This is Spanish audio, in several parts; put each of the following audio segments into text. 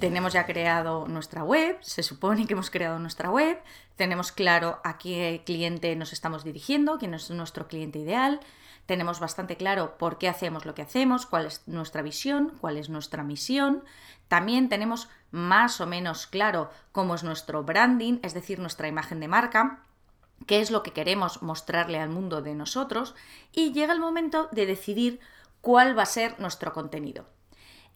tenemos ya creado nuestra web, se supone que hemos creado nuestra web, tenemos claro a qué cliente nos estamos dirigiendo, quién es nuestro cliente ideal, tenemos bastante claro por qué hacemos lo que hacemos, cuál es nuestra visión, cuál es nuestra misión, también tenemos más o menos claro cómo es nuestro branding, es decir, nuestra imagen de marca, qué es lo que queremos mostrarle al mundo de nosotros y llega el momento de decidir cuál va a ser nuestro contenido.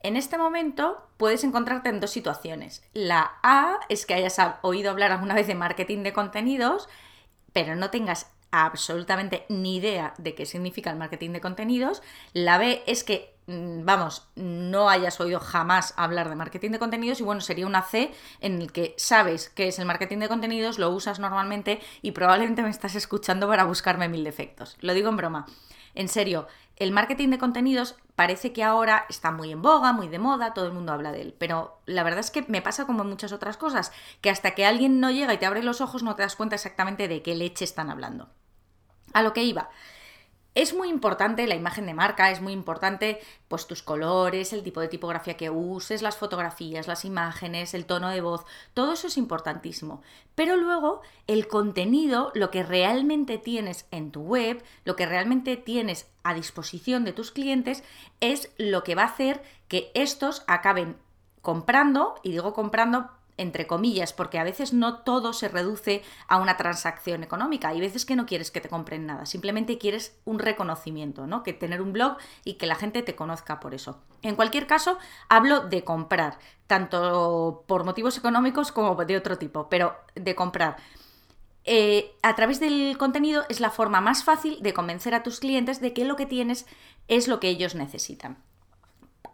En este momento puedes encontrarte en dos situaciones. La A es que hayas oído hablar alguna vez de marketing de contenidos, pero no tengas absolutamente ni idea de qué significa el marketing de contenidos. La B es que, vamos, no hayas oído jamás hablar de marketing de contenidos y bueno, sería una C en el que sabes qué es el marketing de contenidos, lo usas normalmente y probablemente me estás escuchando para buscarme mil defectos. Lo digo en broma. En serio, el marketing de contenidos parece que ahora está muy en boga, muy de moda, todo el mundo habla de él, pero la verdad es que me pasa como en muchas otras cosas, que hasta que alguien no llega y te abre los ojos no te das cuenta exactamente de qué leche están hablando. A lo que iba. Es muy importante la imagen de marca, es muy importante pues tus colores, el tipo de tipografía que uses, las fotografías, las imágenes, el tono de voz, todo eso es importantísimo. Pero luego el contenido, lo que realmente tienes en tu web, lo que realmente tienes a disposición de tus clientes es lo que va a hacer que estos acaben comprando, y digo comprando entre comillas, porque a veces no todo se reduce a una transacción económica. Hay veces que no quieres que te compren nada, simplemente quieres un reconocimiento, ¿no? Que tener un blog y que la gente te conozca por eso. En cualquier caso, hablo de comprar, tanto por motivos económicos como de otro tipo, pero de comprar. Eh, a través del contenido es la forma más fácil de convencer a tus clientes de que lo que tienes es lo que ellos necesitan.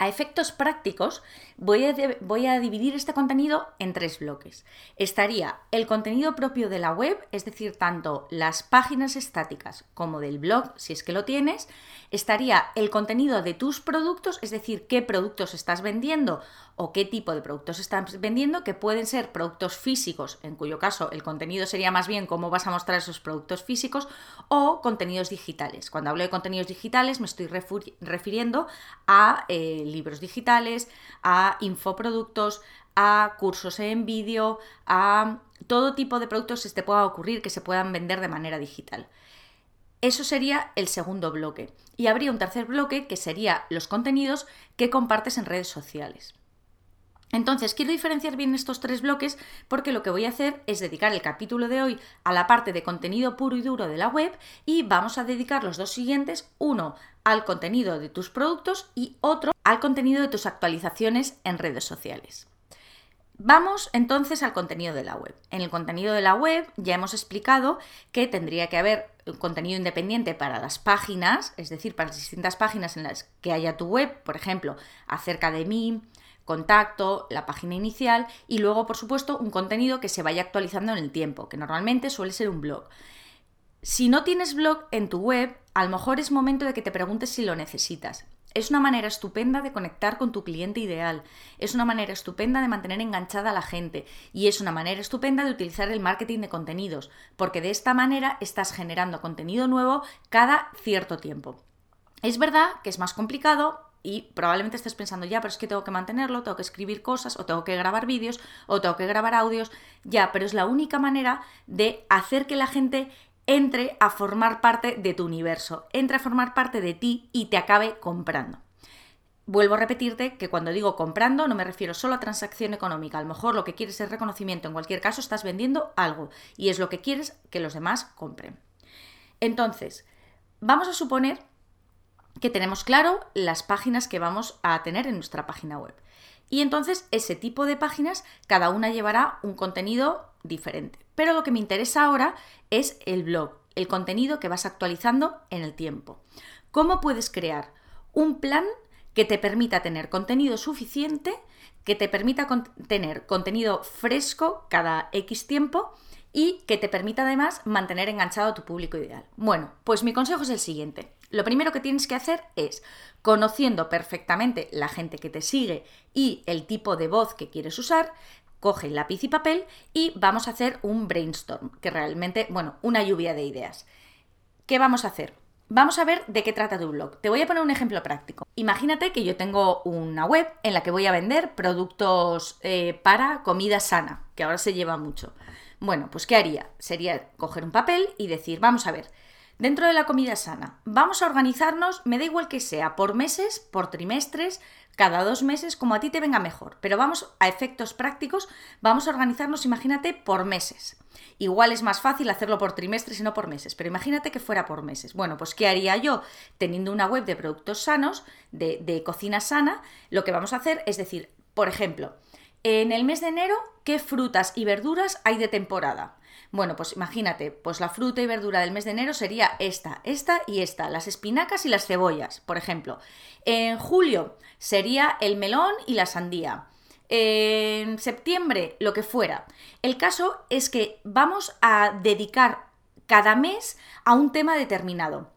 A efectos prácticos, voy a, voy a, dividir este contenido en tres bloques. Estaría el contenido propio de la web, es decir, tanto las páginas estáticas como del blog, si es que lo tienes. Estaría el contenido de tus productos, es decir, qué productos estás vendiendo o qué tipo de productos estás vendiendo, que pueden ser productos físicos, en cuyo caso el contenido sería más bien cómo vas a mostrar esos productos físicos, o contenidos digitales. Cuando hablo de contenidos digitales me estoy refiriendo a eh, libros digitales, a infoproductos, a cursos en vídeo, a todo tipo de productos que te pueda ocurrir que se puedan vender de manera digital. Eso sería el segundo bloque. Y habría un tercer bloque que sería los contenidos que compartes en redes sociales. Entonces, quiero diferenciar bien estos tres bloques porque lo que voy a hacer es dedicar el capítulo de hoy a la parte de contenido puro y duro de la web y vamos a dedicar los dos siguientes, uno al contenido de tus productos y otro al contenido de tus actualizaciones en redes sociales. Vamos entonces al contenido de la web. En el contenido de la web ya hemos explicado que tendría que haber contenido independiente para las páginas, es decir, para las distintas páginas en las que haya tu web, por ejemplo, acerca de mí, contacto, la página inicial y luego, por supuesto, un contenido que se vaya actualizando en el tiempo, que normalmente suele ser un blog. Si no tienes blog en tu web, a lo mejor es momento de que te preguntes si lo necesitas. Es una manera estupenda de conectar con tu cliente ideal, es una manera estupenda de mantener enganchada a la gente. Y es una manera estupenda de utilizar el marketing de contenidos, porque de esta manera estás generando contenido nuevo cada cierto tiempo. Es verdad que es más complicado, y probablemente estés pensando, ya, pero es que tengo que mantenerlo, tengo que escribir cosas, o tengo que grabar vídeos, o tengo que grabar audios, ya, pero es la única manera de hacer que la gente entre a formar parte de tu universo, entre a formar parte de ti y te acabe comprando. Vuelvo a repetirte que cuando digo comprando no me refiero solo a transacción económica, a lo mejor lo que quieres es reconocimiento, en cualquier caso estás vendiendo algo y es lo que quieres que los demás compren. Entonces, vamos a suponer que tenemos claro las páginas que vamos a tener en nuestra página web. Y entonces ese tipo de páginas, cada una llevará un contenido diferente. Pero lo que me interesa ahora es el blog, el contenido que vas actualizando en el tiempo. ¿Cómo puedes crear un plan que te permita tener contenido suficiente, que te permita tener contenido fresco cada X tiempo y que te permita además mantener enganchado a tu público ideal. Bueno, pues mi consejo es el siguiente. Lo primero que tienes que hacer es, conociendo perfectamente la gente que te sigue y el tipo de voz que quieres usar, coge lápiz y papel y vamos a hacer un brainstorm, que realmente, bueno, una lluvia de ideas. ¿Qué vamos a hacer? Vamos a ver de qué trata tu blog. Te voy a poner un ejemplo práctico. Imagínate que yo tengo una web en la que voy a vender productos eh, para comida sana, que ahora se lleva mucho. Bueno, pues ¿qué haría? Sería coger un papel y decir, vamos a ver, Dentro de la comida sana, vamos a organizarnos, me da igual que sea, por meses, por trimestres, cada dos meses, como a ti te venga mejor. Pero vamos a efectos prácticos, vamos a organizarnos, imagínate, por meses. Igual es más fácil hacerlo por trimestres y no por meses, pero imagínate que fuera por meses. Bueno, pues ¿qué haría yo teniendo una web de productos sanos, de, de cocina sana? Lo que vamos a hacer es decir, por ejemplo, en el mes de enero, ¿qué frutas y verduras hay de temporada? Bueno, pues imagínate, pues la fruta y verdura del mes de enero sería esta, esta y esta, las espinacas y las cebollas, por ejemplo. En julio sería el melón y la sandía. En septiembre, lo que fuera. El caso es que vamos a dedicar cada mes a un tema determinado.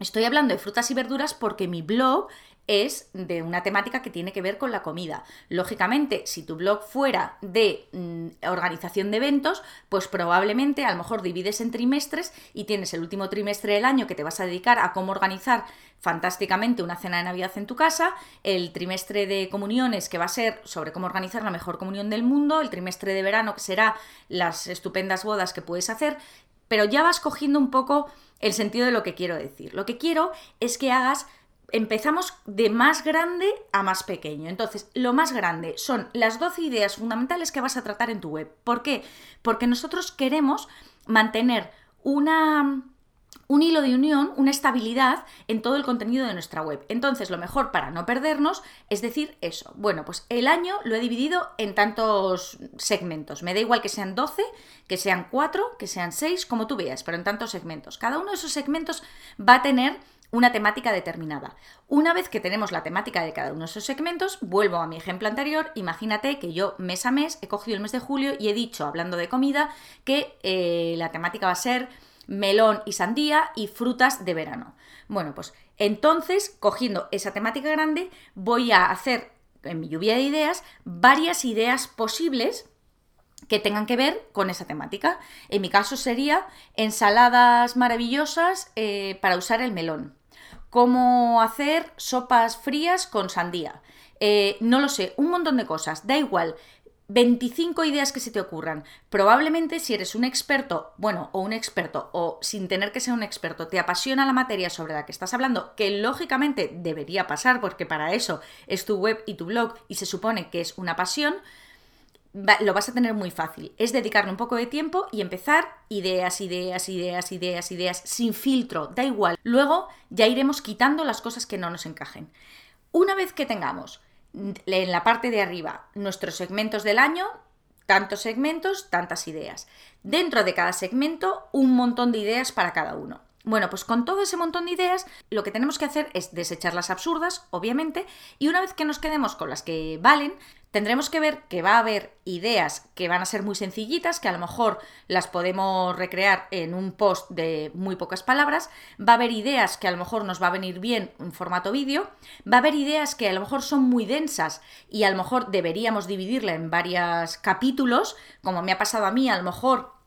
Estoy hablando de frutas y verduras porque mi blog es de una temática que tiene que ver con la comida. Lógicamente, si tu blog fuera de mm, organización de eventos, pues probablemente a lo mejor divides en trimestres y tienes el último trimestre del año que te vas a dedicar a cómo organizar fantásticamente una cena de Navidad en tu casa, el trimestre de comuniones que va a ser sobre cómo organizar la mejor comunión del mundo, el trimestre de verano que será las estupendas bodas que puedes hacer, pero ya vas cogiendo un poco el sentido de lo que quiero decir. Lo que quiero es que hagas empezamos de más grande a más pequeño. Entonces, lo más grande son las 12 ideas fundamentales que vas a tratar en tu web. ¿Por qué? Porque nosotros queremos mantener una un hilo de unión, una estabilidad en todo el contenido de nuestra web. Entonces, lo mejor para no perdernos es decir eso. Bueno, pues el año lo he dividido en tantos segmentos. Me da igual que sean 12, que sean 4, que sean 6, como tú veas, pero en tantos segmentos. Cada uno de esos segmentos va a tener una temática determinada. Una vez que tenemos la temática de cada uno de esos segmentos, vuelvo a mi ejemplo anterior, imagínate que yo mes a mes he cogido el mes de julio y he dicho, hablando de comida, que eh, la temática va a ser melón y sandía y frutas de verano. Bueno, pues entonces, cogiendo esa temática grande, voy a hacer en mi lluvia de ideas varias ideas posibles que tengan que ver con esa temática. En mi caso sería ensaladas maravillosas eh, para usar el melón cómo hacer sopas frías con sandía. Eh, no lo sé, un montón de cosas, da igual. 25 ideas que se te ocurran. Probablemente si eres un experto, bueno, o un experto, o sin tener que ser un experto, te apasiona la materia sobre la que estás hablando, que lógicamente debería pasar porque para eso es tu web y tu blog y se supone que es una pasión, lo vas a tener muy fácil. Es dedicarle un poco de tiempo y empezar ideas, ideas, ideas, ideas, ideas, sin filtro, da igual. Luego ya iremos quitando las cosas que no nos encajen. Una vez que tengamos en la parte de arriba nuestros segmentos del año, tantos segmentos, tantas ideas. Dentro de cada segmento, un montón de ideas para cada uno. Bueno, pues con todo ese montón de ideas, lo que tenemos que hacer es desechar las absurdas, obviamente, y una vez que nos quedemos con las que valen, Tendremos que ver que va a haber ideas que van a ser muy sencillitas, que a lo mejor las podemos recrear en un post de muy pocas palabras. Va a haber ideas que a lo mejor nos va a venir bien en formato vídeo. Va a haber ideas que a lo mejor son muy densas y a lo mejor deberíamos dividirla en varios capítulos, como me ha pasado a mí, a lo mejor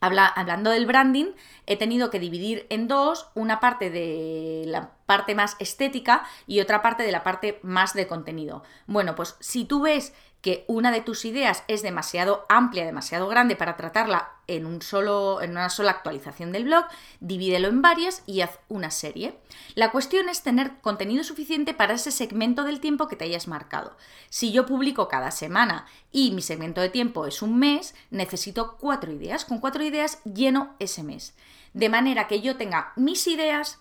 hablando del branding, he tenido que dividir en dos una parte de la parte más estética y otra parte de la parte más de contenido. Bueno, pues si tú ves que una de tus ideas es demasiado amplia, demasiado grande para tratarla en, un solo, en una sola actualización del blog, divídelo en varias y haz una serie. La cuestión es tener contenido suficiente para ese segmento del tiempo que te hayas marcado. Si yo publico cada semana y mi segmento de tiempo es un mes, necesito cuatro ideas. Con cuatro ideas lleno ese mes. De manera que yo tenga mis ideas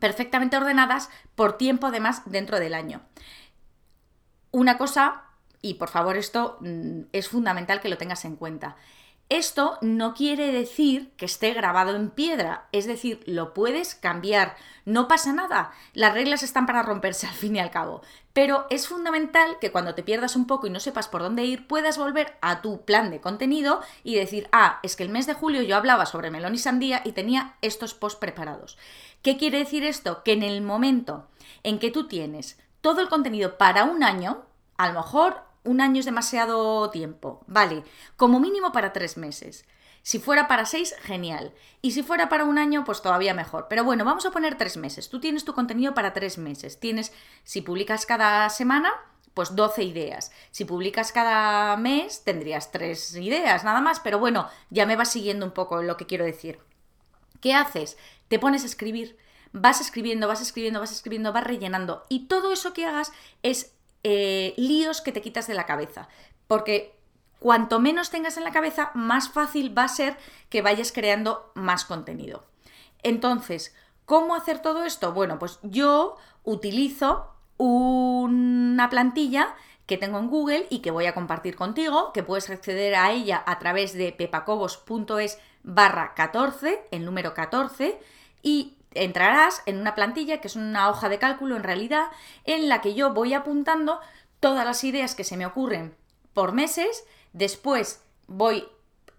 perfectamente ordenadas por tiempo además dentro del año. Una cosa y por favor esto mm, es fundamental que lo tengas en cuenta. Esto no quiere decir que esté grabado en piedra, es decir, lo puedes cambiar, no pasa nada, las reglas están para romperse al fin y al cabo, pero es fundamental que cuando te pierdas un poco y no sepas por dónde ir, puedas volver a tu plan de contenido y decir, ah, es que el mes de julio yo hablaba sobre melón y sandía y tenía estos posts preparados. ¿Qué quiere decir esto? Que en el momento en que tú tienes todo el contenido para un año, a lo mejor un año es demasiado tiempo. Vale, como mínimo para tres meses. Si fuera para seis, genial. Y si fuera para un año, pues todavía mejor. Pero bueno, vamos a poner tres meses. Tú tienes tu contenido para tres meses. Tienes, si publicas cada semana, pues 12 ideas. Si publicas cada mes, tendrías tres ideas, nada más. Pero bueno, ya me vas siguiendo un poco lo que quiero decir. ¿Qué haces? Te pones a escribir. Vas escribiendo, vas escribiendo, vas escribiendo, vas rellenando. Y todo eso que hagas es eh, líos que te quitas de la cabeza. Porque cuanto menos tengas en la cabeza, más fácil va a ser que vayas creando más contenido. Entonces, ¿cómo hacer todo esto? Bueno, pues yo utilizo una plantilla que tengo en Google y que voy a compartir contigo, que puedes acceder a ella a través de pepacobos.es barra 14, el número 14, y entrarás en una plantilla que es una hoja de cálculo en realidad en la que yo voy apuntando todas las ideas que se me ocurren por meses, después voy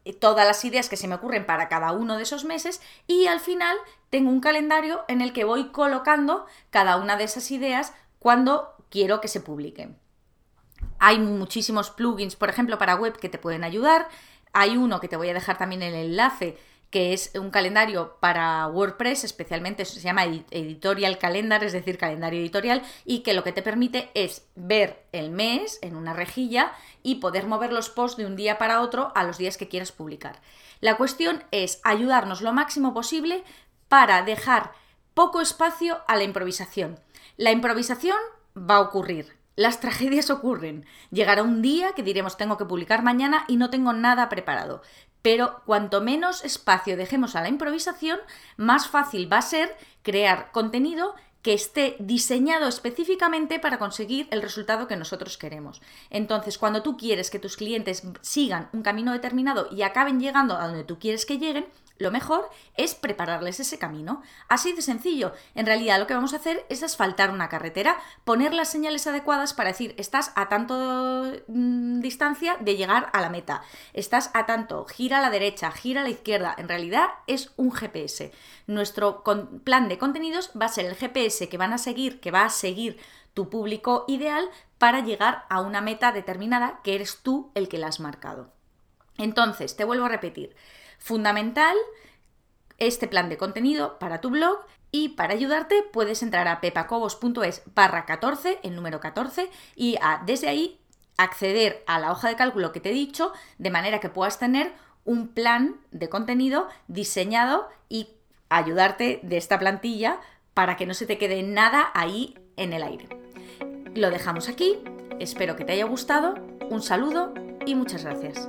eh, todas las ideas que se me ocurren para cada uno de esos meses y al final tengo un calendario en el que voy colocando cada una de esas ideas cuando quiero que se publiquen. Hay muchísimos plugins, por ejemplo, para web que te pueden ayudar. Hay uno que te voy a dejar también el enlace que es un calendario para WordPress, especialmente se llama Editorial Calendar, es decir, calendario editorial, y que lo que te permite es ver el mes en una rejilla y poder mover los posts de un día para otro a los días que quieras publicar. La cuestión es ayudarnos lo máximo posible para dejar poco espacio a la improvisación. La improvisación va a ocurrir, las tragedias ocurren. Llegará un día que diremos tengo que publicar mañana y no tengo nada preparado pero cuanto menos espacio dejemos a la improvisación, más fácil va a ser crear contenido que esté diseñado específicamente para conseguir el resultado que nosotros queremos. Entonces, cuando tú quieres que tus clientes sigan un camino determinado y acaben llegando a donde tú quieres que lleguen, lo mejor es prepararles ese camino. Así de sencillo. En realidad lo que vamos a hacer es asfaltar una carretera, poner las señales adecuadas para decir, estás a tanto mm, distancia de llegar a la meta, estás a tanto, gira a la derecha, gira a la izquierda. En realidad es un GPS. Nuestro plan de contenidos va a ser el GPS que van a seguir, que va a seguir tu público ideal para llegar a una meta determinada que eres tú el que la has marcado. Entonces, te vuelvo a repetir, fundamental este plan de contenido para tu blog y para ayudarte puedes entrar a pepacobos.es barra 14, el número 14, y desde ahí acceder a la hoja de cálculo que te he dicho, de manera que puedas tener un plan de contenido diseñado y ayudarte de esta plantilla para que no se te quede nada ahí en el aire. Lo dejamos aquí, espero que te haya gustado, un saludo y muchas gracias.